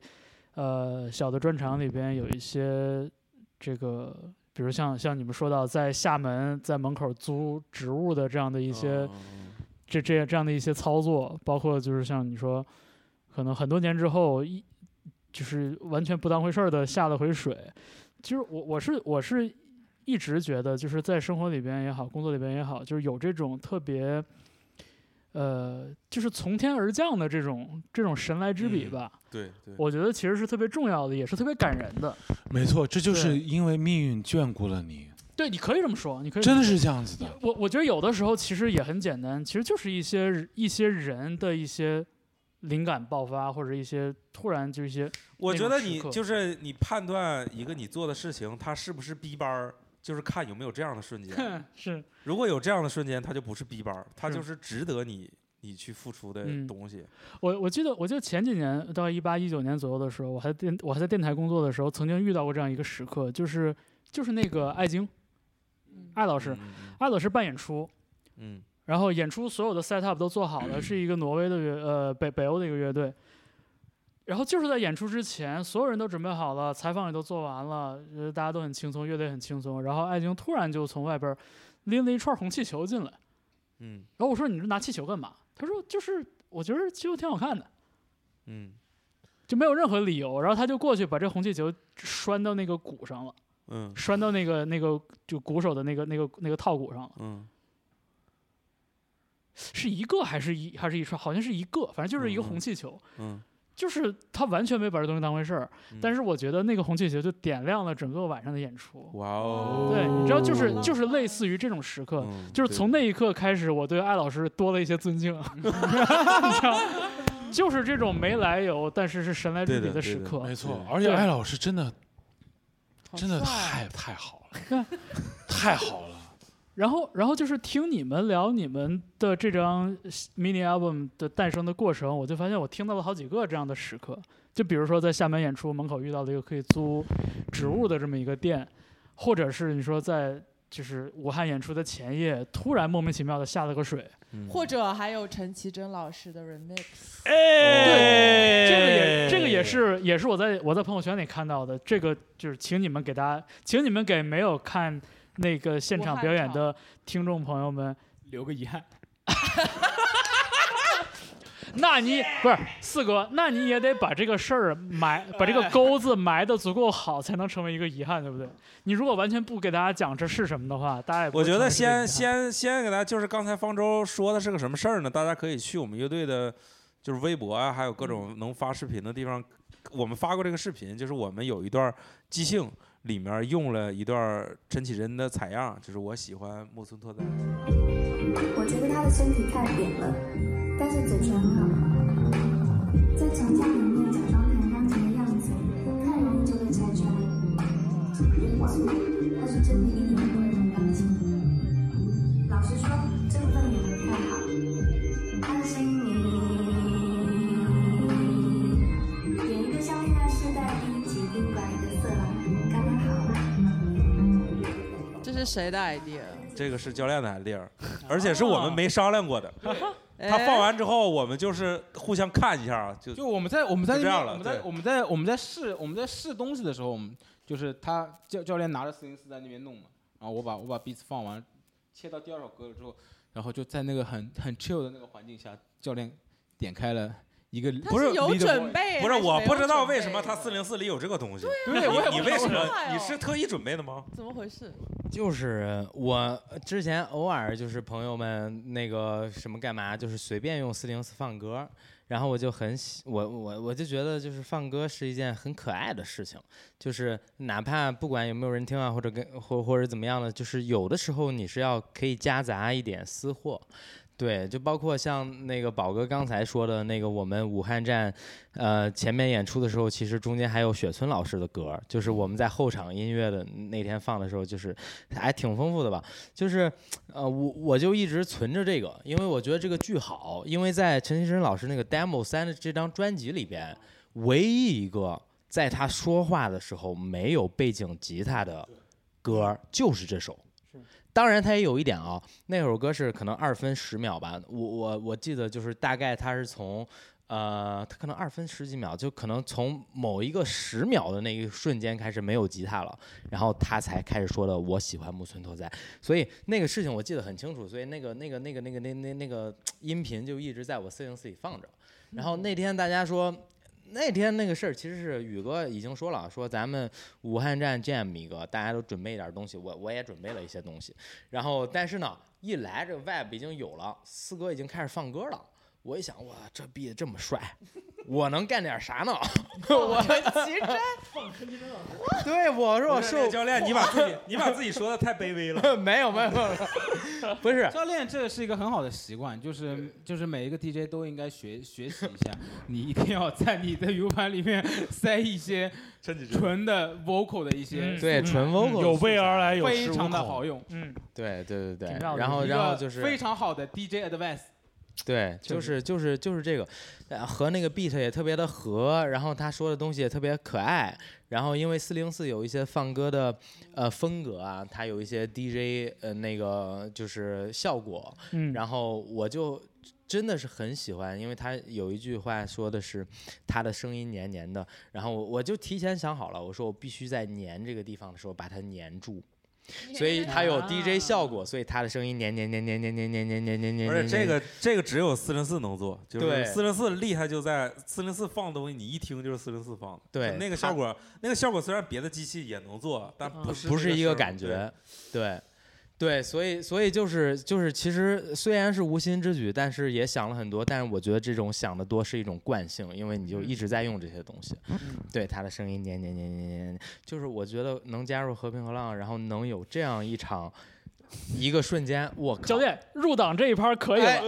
E: 呃小的专场里边有一些这个。比如像像你们说到在厦门在门口租植物的这样的一些
B: 嗯
E: 这这这样的一些操作，包括就是像你说，可能很多年之后一就是完全不当回事儿的下了回水。其实我我是我是一直觉得，就是在生活里边也好，工作里边也好，就是有这种特别，呃，就是从天而降的这种这种神来之笔
B: 嗯
E: 吧。
B: 对对，
E: 我觉得其实是特别重要的，也是特别感人的。
C: 没错，这就是因为命运眷顾了你，
E: 对，你可以这么说，你可以
C: 真的
E: 这么
C: 是这样子的。
E: 说我我觉得有的时候其实也很简单，其实就是一些一些人的一些灵感爆发，或者一些突然就一些
B: 我觉得你就是你判断一个你做的事情，它是不是逼班儿，就是看有没有这样的瞬间。
E: 是
B: 如果有这样的瞬间，它就不是 B 班儿，它就是值得你你去付出的
E: 嗯
B: 东西。
E: 我我记得我记得前几年大概一八一九年左右的时候，我还电我还在电台工作的时候，曾经遇到过这样一个时刻，就是就是那个艾晶艾老师，
B: 嗯
E: 艾老师办演出，
B: 嗯
E: 然后演出所有的 set up 都做好了，是一个挪威的乐呃北北欧的一个乐队。然后就是在演出之前，所有人都准备好了，采访也都做完了，呃，大家都很轻松，乐队很轻松。然后艾晶突然就从外边拎了一串红气球进来，
B: 嗯
E: 然后我说：“你这拿气球干嘛？”他说：“就是我觉得气球挺好看的。”
B: 嗯
E: 就没有任何理由，然后他就过去把这红气球拴到那个鼓上了，
B: 嗯
E: 拴到那个那个就鼓手的那个那个那个套鼓上了，
B: 嗯
E: 是一个还是一还是一串？好像是一个，反正就是一个红气球，
B: 嗯，
E: 就是他完全没把这东西当回事儿。但
B: 是
E: 是我觉得那个红气球就点亮了整个晚上的演出。
B: 哇哦，
E: 对，你知道，就是就是类似于这种时刻，
B: 嗯
E: 就是从那一刻开始，我对艾老师多了一些尊敬，你知道，就是这种没来由，但是是神来之笔
B: 的
E: 时刻。
C: 没错，而且艾老师真的真的太太好了，太好了。
E: 然后，然后就是听你们聊你们的这张 mini album 的诞生的过程，我就发现我听到了好几个这样的时刻。就比如说在厦门演出门口遇到了一个可以租植物的这么一个店，或者是你说在就是武汉演出的前夜，突然莫名其妙的下了个水，
B: 嗯
A: 或者还有陈绮贞老师的 remix，
E: 对，这个也这个也是也是我在我在朋友圈里看到的。这个就是请你们给大家，请你们给没有看那个现场表演的听众朋友们
D: 留个遗憾。
E: 那你不是四哥，那你也得把这个事儿埋，把这个钩子埋的足够好，才能成为一个遗憾，对不对？你如果完全不给大家讲这是什么的话，大家也不
B: 我觉得先先先给大家，就是刚才方舟说的是个什么事儿呢？大家可以去我们乐队的就是微博啊，还有各
A: 嗯
B: 种能发视频的地方，我们发过这个视频，就是我们有一段即兴，里面用了一段陈绮贞的采样，就是我喜欢木村拓哉。
G: 我觉得他的身体太扁了，但是嘴唇很好。在长假里面假装
A: 谁的 idea？
B: 这个是教练的 idea，而且是我们没商量过的。他
A: 哎
B: 放完之后，我们就是互相看一下，就
D: 就我们在我们在
B: 这样了
D: 那边我们在我们在我们在试我们在试东西的时候，我们就是他教教练拿着四零四在那边弄嘛，然后我把我把 beats 放完，切到第二首歌了之后，然后就在那个很很 chill 的那个环境下，教练点开了一个
A: 不是有准备，
B: 不是我不知道为什么他四零四里有这个东西。
D: 对，我
B: 你你为什么？你是特意准备的吗？
A: 怎么回事？
F: 就是我之前偶尔就是朋友们那个什么干嘛，就是随便用四零四放歌，然后我就很喜我我我就觉得就是放歌是一件很可爱的事情，就是哪怕不管有没有人听啊，或者跟或或者怎么样的，就是有的时候你是要可以夹杂一点私货。对，就包括像那个宝哥刚才说的那个，我们武汉站，呃，前面演出的时候，其实中间还有雪村老师的歌，就是我们在后场音乐的那天放的时候，就是还挺丰富的吧。就是，呃，我我就一直存着这个，因为我觉得这个剧好，因为在陈绮贞老师那个 demo 三的这张专辑里边，唯一一个在他说话的时候没有背景吉他的歌就是这首。当然，它也有一点啊，那首歌是可能二分十秒吧，我我我记得就是大概它是从，呃，它可能二分十几秒，就可能从某一个十秒的那一瞬间开始没有吉他了，然后他才开始说的我喜欢木村拓哉，所以那个事情我记得很清楚，所以那个那个那个那个那那那个音频就一直在我四零四里放着，然后那天大家说。那天那个事儿其实是宇哥已经说了，说咱们武汉站见米哥，大家都准备一点东西，我我也准备了一些东西。然后但是呢，一来这个 vibe 已经有了，四哥已经开始放歌了。我一想，哇，这 beat 这么帅，我能干点啥呢？我
A: 其实
F: 对我说我受
B: 教练，你把自己你把自己说的太卑微了。
F: 没有没有没有，不是
D: 教练，这是一个很好的习惯，就是就是每一个 DJ 都应该学学习一下，你一定要在你的 U 盘里面塞一些纯的 vocal 的一些
E: 嗯
F: 对纯 vocal
C: 有备而来，有
D: 非常的好用，
E: 嗯，
F: 对对对对，然后然后就是
D: 非常好的 DJ advice。
F: 对，就是就是就是这个，呃和那个 beat 也特别的合，然后他说的东西也特别可爱，然后因为四零四有一些放歌的呃风格啊，它有一些 DJ 呃那个就是效果，
E: 嗯，
F: 然后我就真的是很喜欢，因为他有一句话说的是他的声音黏黏的，然后我我就提前想好了，我说我必须在黏这个地方的时候把它黏住。所以它有 DJ 效果，所以它的声音黏黏黏黏黏黏黏黏黏黏黏。
B: 而且这个这个只有四零四能做，就是
F: 对
B: 四零四厉害就在四零四放的东西，你一听就是四零四放的。
F: 对
B: 那个效果，那个效果虽然别的机器也能做，但
E: 嗯
B: 不是
F: 不是一个感觉，对，对，所以所以就是就是，其实虽然是无心之举，但是也想了很多，但是我觉得这种想的多是一种惯性，因为你就一直在用这些东西，对他的声音黏黏黏黏黏黏，就是我觉得能加入和平和浪，然后能有这样一场。一个瞬间，我靠！
E: 教练入党这一趴 可以了，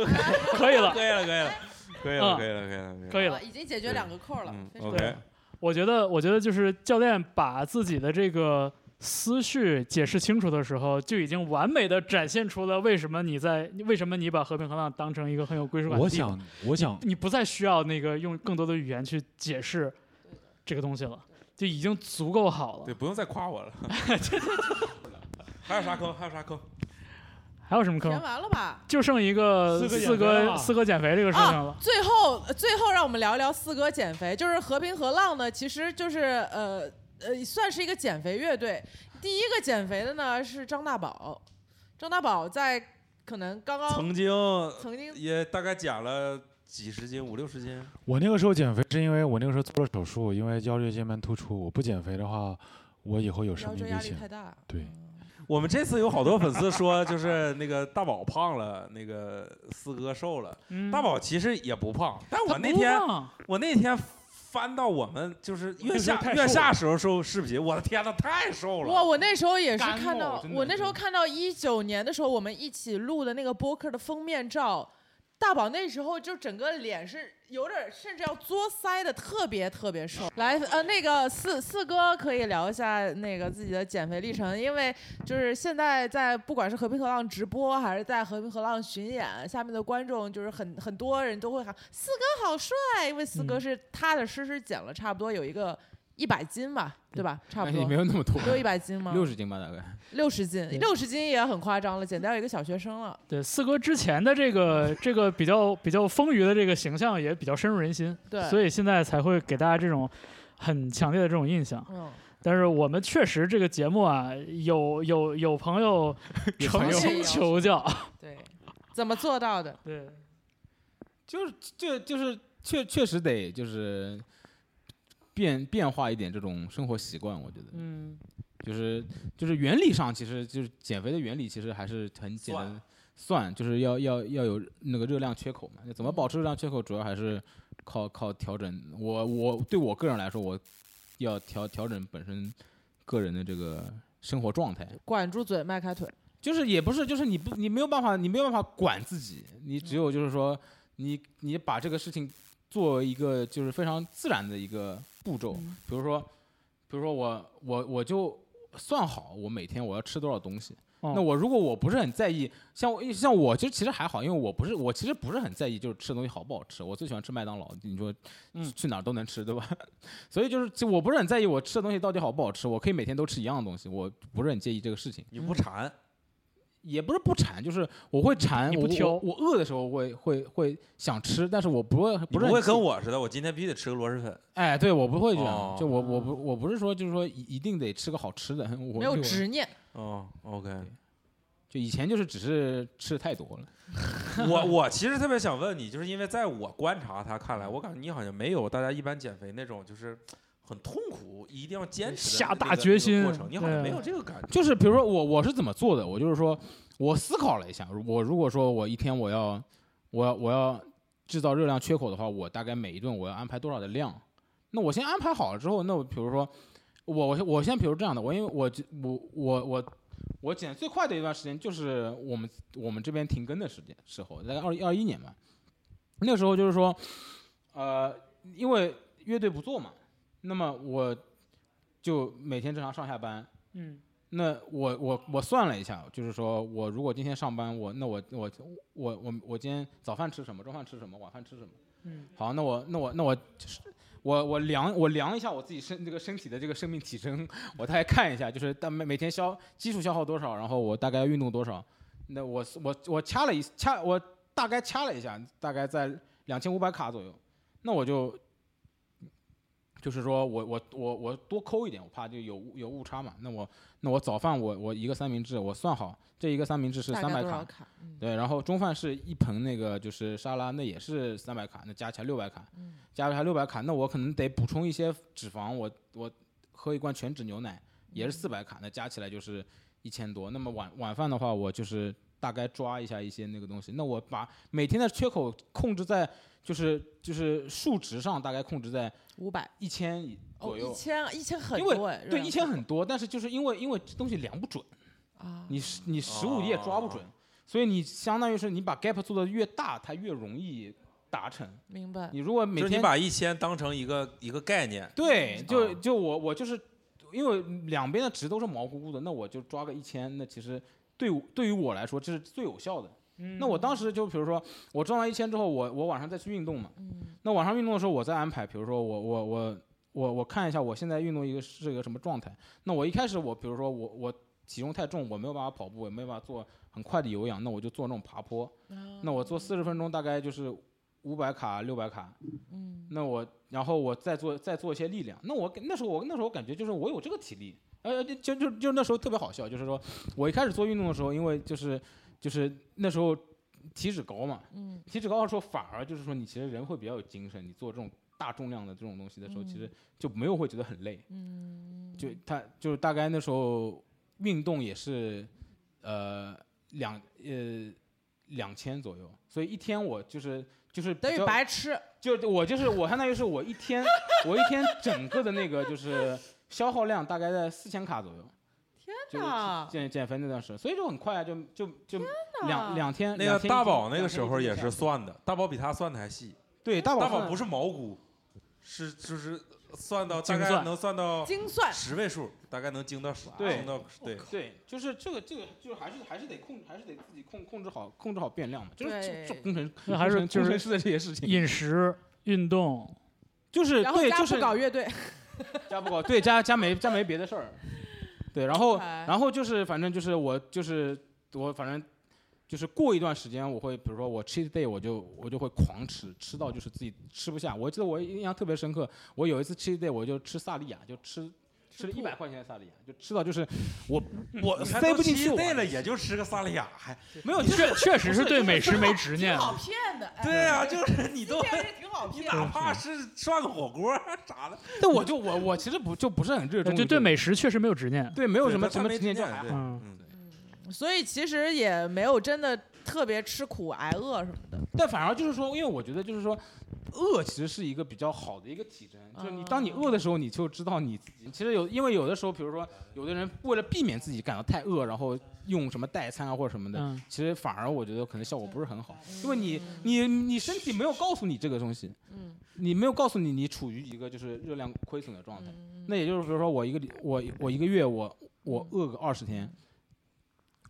E: 可以了，
B: 可以了，可以了，可以了，
E: 嗯
B: 可以了，可以了，
E: 可以了
A: 啊。已经解决两个扣了
B: ，OK，
E: 我觉得，我觉得就是教练把自己的这个思绪解释清楚的时候，就已经完美的展现出了为什么你在为什么你把和平和浪当成一个很有归属感的
C: 我
E: 地方。
C: 想，我想，
E: 你不再需要那个用更多的语言去解释这个东西了，就已经足够好了
B: 对，。不用再夸我了。还有啥坑？还有啥坑？
E: 还有什么坑
A: 填
E: 坑？
A: 完了吧？
E: 就剩一个
C: 四哥
E: 四哥减肥这个事情了。
A: 最后，最后让我们聊一聊四哥减肥。就是和平和浪呢，其实就是呃呃，算是一个减肥乐队。第一个减肥的呢是张大宝，张大宝在可能刚刚
B: 曾经
A: 曾经
B: 也大概减了几十斤，五六十斤。
C: 我那个时候减肥是因为我那个时候做了手术，因为腰椎间盘突出。我不减肥的话，我以后有生命危险
A: 腰椎压力太。大。
C: 对，
B: 我们这次有好多粉丝说，就是那个大宝胖了，那个四哥瘦了。
E: 嗯
B: 大宝其实也不胖，但我那天我那天翻到我们就是月下月下时候瘦视频，我的天呐，太瘦了！
A: 哇，我那时候也是看到，我那时候看到一九年的时候，我们一起录的那个播客的封面照，大宝那时候就整个脸是有点甚至要作腮的，特别特别瘦。来，呃，那个四四哥可以聊一下那个自己的减肥历程，因为就是现在在不管是和平河浪直播还是在和平河浪巡演，下面的观众就是很很多人都会喊四哥好帅，因为四哥
E: 嗯
A: 是踏踏实实减了差不多有一个一百斤吧，对吧？差不多
D: 没有那么多，
A: 有一百斤吗？
D: 六十斤吧，大概。
A: 六十斤，六十斤也很夸张了，减掉一个小学生了。
E: 对四哥之前的这个这个比较比较丰腴的这个形象也比较深入人心，
A: 对，
E: 所以现在才会给大家这种很强烈的这种印象。
A: 嗯，
E: 但是我们确实这个节目啊，有有有朋友 诚心求教，
A: 对，怎么做到的？
E: 对，
D: 就是就就是确确实得就是变变化一点这种生活习惯，我觉得
E: 嗯，
D: 就是就是原理上其实就是减肥的原理其实还是很简单，算就是要要要有那个热量缺口嘛，怎么保持热量缺口，主要还是靠靠调整。我我对我个人来说，我要调调整本身个人的这个生活状态。
A: 管住嘴，迈开腿。
D: 就是也不是，就是你不你没有办法，你没有办法管自己，你只有就是说，你你把这个事情作为一个就是非常自然的一个步骤，
A: 嗯
D: 比如说，比如说我我我就算好我每天我要吃多少东西。
E: 哦
D: 那我如果我不是很在意，像我像我就其实还好，因为我不是我其实不是很在意，就是吃的东西好不好吃。我最喜欢吃麦当劳，你说
E: 嗯
D: 去哪儿都能吃，对吧？所以就是其实我不是很在意我吃的东西到底好不好吃，我可以每天都吃一样的东西，我不是很介意这个事情。
B: 你不馋，
D: 也不是不馋，就是我会馋，我
E: 你不挑
D: 我我饿的时候会会会想吃，但是我不会
B: 不会跟我似的，我今天必须得吃个螺蛳粉。
D: 哎，对我不会这样，
B: 哦
D: 就我我不我不是说就是说一一定得吃个好吃的，我
A: 没有执念，
B: 哦，OK。
D: 就以前就是只是吃的太多了，
B: 我我其实特别想问你，就是因为在我观察他看来，我感觉你好像没有大家一般减肥那种就是很痛苦，一定要坚持的
E: 下大决心
B: 那个过程，你好像没有这个感觉。
D: 就是比如说我我是怎么做的，我就是说我思考了一下，我如果说我一天我要我要我要制造热量缺口的话，我大概每一顿我要安排多少的量？那我先安排好了之后，那我比如说我我我先比如这样的，我因为我我我我我减最快的一段时间就是我们我们这边停更的时间时候，大概二二一年吧，那个时候就是说，呃，因为乐队不做嘛，那么我就每天正常上下班，
E: 嗯
D: 那我我我算了一下，就是说我如果今天上班，我那我我我我我今天早饭吃什么，中饭吃什么，晚饭吃什么？
E: 嗯，
D: 好，那我那我那我就是我我量我量一下我自己身这个身体的这个生命体征，我大概看一下，就是但每每天消基础消耗多少，然后我大概要运动多少。那我我我掐了一掐，我大概掐了一下，大概在两千五百卡左右。那我就就是说我我我我多抠一点，我怕就有有误差嘛。那我那我早饭我我一个三明治，我算好这一个三明治是三百卡，对，然后中饭是一盆那个就是沙拉，那也是三百卡，那加起来六百卡，
A: 嗯
D: 加起来六百卡，那我可能得补充一些脂肪，我我喝一罐全脂牛奶也是四百卡，那加起来就是一千多。那么晚晚饭的话，我就是大概抓一下一些那个东西，那我把每天的缺口控制在就是就是数值上，大概控制在
A: 五百
D: 一千
A: 哦，
D: 左右。
A: 一千一千很多哎，
D: 对，一千很多，但是就是因为因为这东西量不准，
A: 啊，
D: 你你实物你也抓不准，所以你相当于是你把 gap 做的越大，它越容易达成。
A: 明白。
D: 你如果每天
B: 你把一千当成一个一个概念，
D: 对，就
B: 啊
D: 就我我就是因为两边的值都是毛乎乎的，那我就抓个一千，那其实对对于我来说这是最有效的。那我当时就比如说我赚完一千之后，我我晚上再去运动嘛。
A: 嗯
D: 那晚上运动的时候，我再安排，比如说我我我我我看一下我现在运动一个是一个什么状态。那我一开始我比如说我我体重太重，我没有办法跑步，也没有办法做很快的有氧，那我就做那种爬坡。那我做四十分钟，大概就是五百卡六百卡。
A: 嗯
D: 那我然后我再做再做一些力量。那我那时候我那时候感觉就是我有这个体力，呃，就就就就那时候特别好笑，就是说我一开始做运动的时候，因为就是就是那时候体脂高嘛，
A: 嗯
D: 体脂高的时候反而就是说你其实人会比较有精神，你做这种大重量的这种东西的时候，其实就没有会觉得很累。
A: 嗯，
D: 就他就是大概那时候运动也是呃两呃两千左右，所以一天我就是就是
A: 等于白吃。
D: 就我就是我相当于是我一天 我一天整个的那个就是消耗量大概在四千卡左右。就是
A: 哪
D: 减减肥那段时间，所以就很快啊，就就就两两天。
B: 那个大宝那个时候也是算的，大宝比他算的还细。
D: 对大宝
B: 大宝不是毛估，是就是算到大
E: 精算
B: 概能算到
A: 精算
B: 十位数，大概能精到十，
D: 对
B: 精到对。
D: 对，就是这个这个就还是还是得控，还是得自己控控制好控制好变量嘛，就是
A: 对
D: 这这工程
E: 那还是
D: 工程师的这些事情，
E: 饮食、运动，
D: 就是对，就是
A: 搞乐队，
D: 加不搞对加加没加没别的事儿，对，然后然后就是反正就是我就是我反正就是过一段时间我会比如说我 cheat day 我就我就会狂吃，吃到就是自己吃不下。我记得我印象特别深刻，我有一次 cheat day 我就吃萨莉亚，就吃。吃了一百块钱的萨莉亚，就吃到就是我 我塞不进去
B: 对了，也就吃个萨莉亚，还
D: 没有，
E: 确确实是对美食没执念
A: 挺。好骗的。哎
B: 对啊、就 是你都
A: 挺好
B: 你
A: 骗。
B: 哪怕是涮个火锅啥的，
D: 但我就我我其实不就不是很热衷就
E: 对对美食确实没有执念。
D: 对没有什么什么
B: 执念对
D: 执念就还好。
A: 所以其实也没有真的特别吃苦挨饿什么的。
D: 但反而就是说，因为我觉得就是说，饿其实是一个比较好的一个体征，就是你当你饿的时候，你就知道你自己其实有，因为有的时候，比如说有的人为了避免自己感到太饿，然后用什么代餐啊或者什么的，
E: 嗯，
D: 其实反而我觉得可能效果不是很好，因为你你你身体没有告诉你这个东西，
A: 嗯
D: 你没有告诉你你处于一个就是热量亏损的状态，
A: 嗯
D: 那也就是比如说我一个礼我我一个月我我饿个二十天，
A: 嗯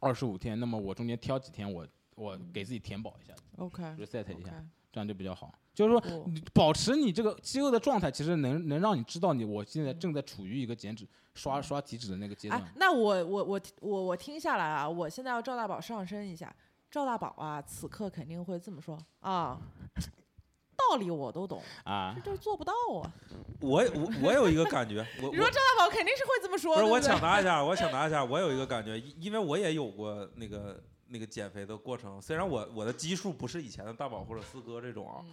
D: 二十五天，那么我中间挑几天我我给自己填饱一下，OK，reset 一下。这样就比较好。就是说，
A: 哦
D: 你保持你这个饥饿的状态，其实能能让你知道你我现在正在处于一个减脂、刷刷体脂的那个阶段
A: 哎。，那我我我我我听下来啊，我现在要赵大宝上身一下。赵大宝啊，此刻肯定会这么说啊，道理我都懂，
D: 啊
A: 这，就是做不到啊。
B: 我我我有一个感觉，我我
A: 你说赵大宝肯定是会这么说，
B: 不是我抢答一下，我抢答一下，我有一个感觉，因因为我也有过那个那个减肥的过程，虽然我我的基数不是以前的大宝或者四哥这种啊，
A: 嗯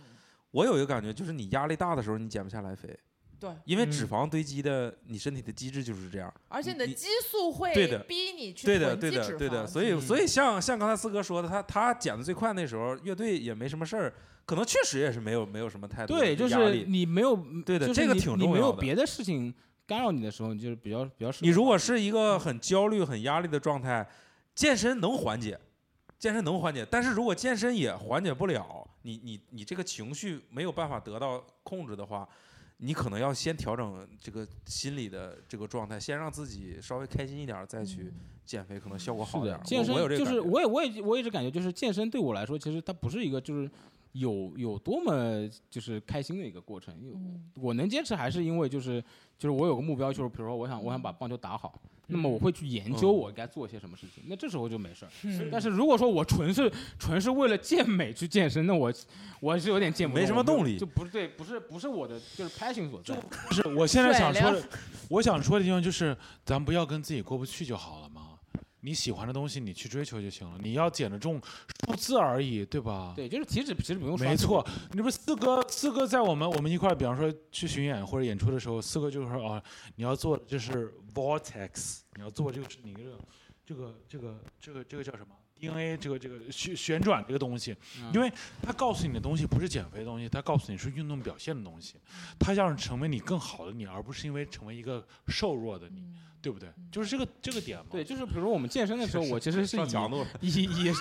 B: 我有一个感觉，就是你压力大的时候你减不下来肥，
A: 对，
B: 因为
E: 嗯
B: 脂肪堆积的你身体的机制就是这样。
A: 而且你的激素会
B: 对的
A: 逼你去
B: 对的，
A: 囤积脂，
B: 对的对的，
A: 肪
B: 所以
D: 嗯
B: 所以像像刚才四哥说的，他他减的最快那时候，乐队也没什么事儿，可能确实也是没有没有什么太多
D: 对，就是。你没有，
B: 对的这个挺重要的
D: 没有别的事情干扰你的时候，你就是比较比较。
B: 你如果是一个很焦虑、很压力的状态，健身能缓解，健身能缓解，但是如果健身也缓解不了，你你你这个情绪没有办法得到控制的话，你可能要先调整这个心理的这个状态，先让自己稍微开心一点儿，再去减肥，可能效果好
D: 是
B: 点儿。，
D: 健身
B: 我我有这个
D: 就是我也我也我一直感觉就是健身对我来说，其实它不是一个就是有有多么就是开心的一个过程。有
A: 嗯
D: 我能坚持还是因为就是就是我有个目标，就是比如说我想我想把棒球打好，那么我会去研究
B: 嗯
D: 我该做些什么事情，那这时候就没事儿。但是如果说我纯是纯是为了健美去健身，那我我是有点健不
B: 没什么动力
D: 就不是对，不是不是我的就是 passion 所在。
C: 不是，我现在想说的，我想说的地方就是，咱不要跟自己过不去就好了嘛。你喜欢的东西，你去追求就行了。你要减的重数字而已，对吧？
D: 对，就是其实其实
C: 没错，你不是四哥，四哥在我们我们一块儿，比方说去巡演或者演出的时候，四哥就说啊，你要做的就是 vortex，你要做这个是你这个这个这个这个这个叫什么 DNA 这个这个旋旋转这个东西，
D: 嗯
C: 因为他告诉你的东西不是减肥的东西，他告诉你是运动表现的东西，他要成为你更好的你，而不是因为成为一个瘦弱的你，对不对？就是这个这个点嘛。
D: 对，就是比如我们健身的时候，我其实是以
B: 强度。
D: 以以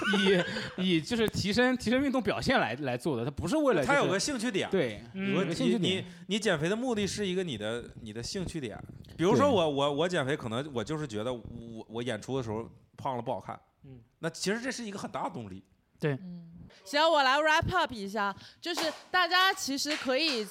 D: 以以就是提升提升运动表现来来做的，它不是为了、就是、
B: 他有个兴趣点，
D: 对，有个兴
B: 你你
D: 趣点，
B: 你减肥的目的是一个你的你的兴趣点，比如说我我我减肥可能我就是觉得我我演出的时候胖了不好看，
E: 嗯，
B: 那其实这是一个很大的动力。
A: 对，嗯行，我来 wrap up 一下，就是大家其实可以，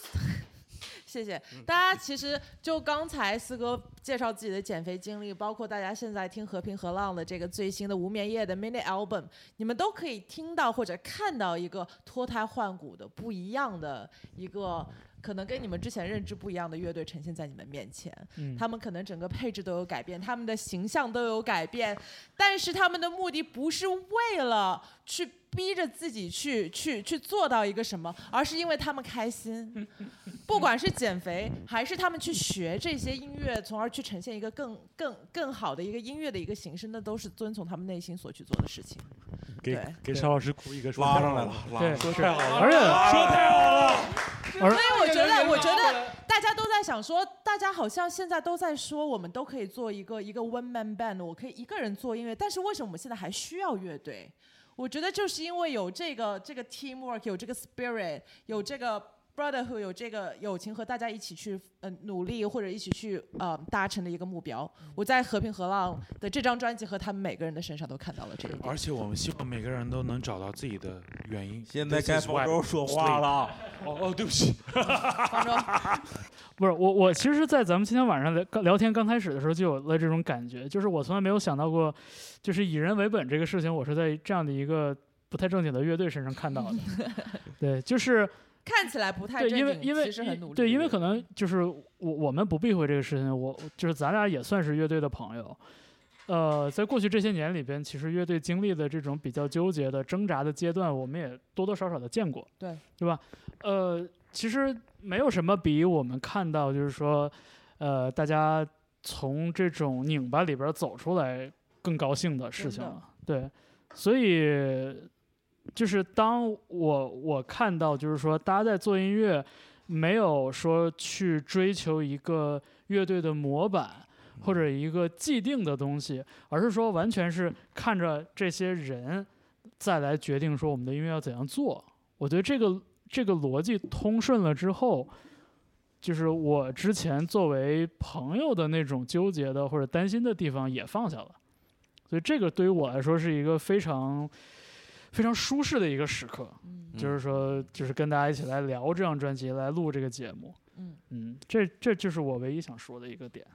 A: 谢谢大家。其实就刚才四哥介绍自己的减肥经历，包括大家现在听和平和浪的这个最新的无眠夜的 mini album，你们都可以听到或者看到一个脱胎换骨的不一样的一个。可能跟你们之前认知不一样的乐队呈现在你们面前。
E: 嗯，
A: 他们可能整个配置都有改变，他们的形象都有改变，但是他们的目的不是为了去逼着自己去去去做到一个什么，而是因为他们开心。不管是减肥，还是他们去学这些音乐，从而去呈现一个更更更好的一个音乐的一个形式，那都是遵从他们内心所去做的事情。
C: 给给邵老师鼓一个说
B: 拉上来了，拉
E: 对，
C: 说太好了，
E: 而且
C: 说太好了，
E: 而
A: 所以我觉得，我觉得大家都在想说，大家好像现在都在说，我们都可以做一个一个 one man band，我可以一个人做音乐，但是为什么我们现在还需要乐队？我觉得就是因为有这个这个 teamwork，有这个 spirit，有这个 brotherhood，有这个友情和大家一起去呃努力或者一起去呃达成的一个目标。我在和平河浪的这张专辑和他们每个人的身上都看到了这一点。
C: 而且我们希望每个人都能找到自己的原因。
B: 现在该方舟说话了，
C: 哦哦，对不起，
A: 方舟，
E: 不是我，我其实，在咱们今天晚上聊刚聊天刚开始的时候，就有了这种感觉，就是我从来没有想到过，就是以人为本这个事情，我是在这样的一个不太正经的乐队身上看到的。对，就是
A: 看起来不太
E: 对，因为因为
A: 其实很努力。
E: 对，因为可能就是我我们不避讳这个事情，我就是咱俩也算是乐队的朋友。呃，在过去这些年里边，其实乐队经历的这种比较纠结的挣扎的阶段，我们也多多少少的见过，
A: 对
E: 对吧？呃，其实没有什么比我们看到，就是说，呃，大家从这种拧巴里边走出来更高兴的事情了。对，所以就是当我我看到，就是说大家在做音乐，没有说去追求一个乐队的模板或者一个既定的东西，而是说完全是看着这些人再来决定说我们的音乐要怎样做。我觉得这个这个逻辑通顺了之后，就是我之前作为朋友的那种纠结的或者担心的地方也放下了。所以这个对于我来说是一个非常非常舒适的一个时刻。
A: 嗯
E: 就是说，就是跟大家一起来聊这张专辑，来录这个节目。
A: 嗯
E: 嗯，这这就是我唯一想说的一个点。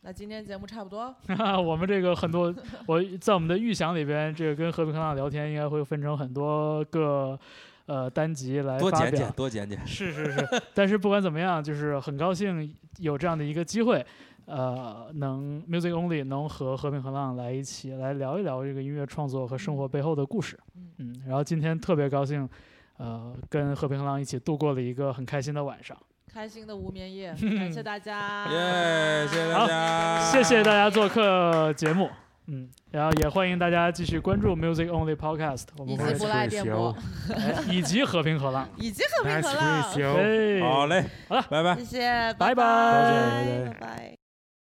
A: 那今天节目差不多，
E: 我们这个很多，我在我们的预想里边，这个跟和平康浪聊天应该会分成很多个呃单集来发表。
B: 多剪剪，多剪剪。
E: 是是是，但是不管怎么样，就是很高兴有这样的一个机会，呃，能 Music Only 能和和平和浪来一起来聊一聊这个音乐创作和生活背后的故事。
A: 嗯。
E: 嗯，然后今天特别高兴，呃，跟和平和浪一起度过了一个很开心的晚上。
A: 开心的无眠夜，感谢大家，
B: 耶，谢谢大家，
E: 谢谢大家做客节目。嗯，然后也欢迎大家继续关注 Music Only Podcast，我们会
A: 以及不赖电波，
E: 哎以及和平和浪。
A: 以及和平和浪。
B: 好嘞，
E: 好了。
B: 拜拜。
A: 谢谢，
E: 拜拜。
C: 拜拜。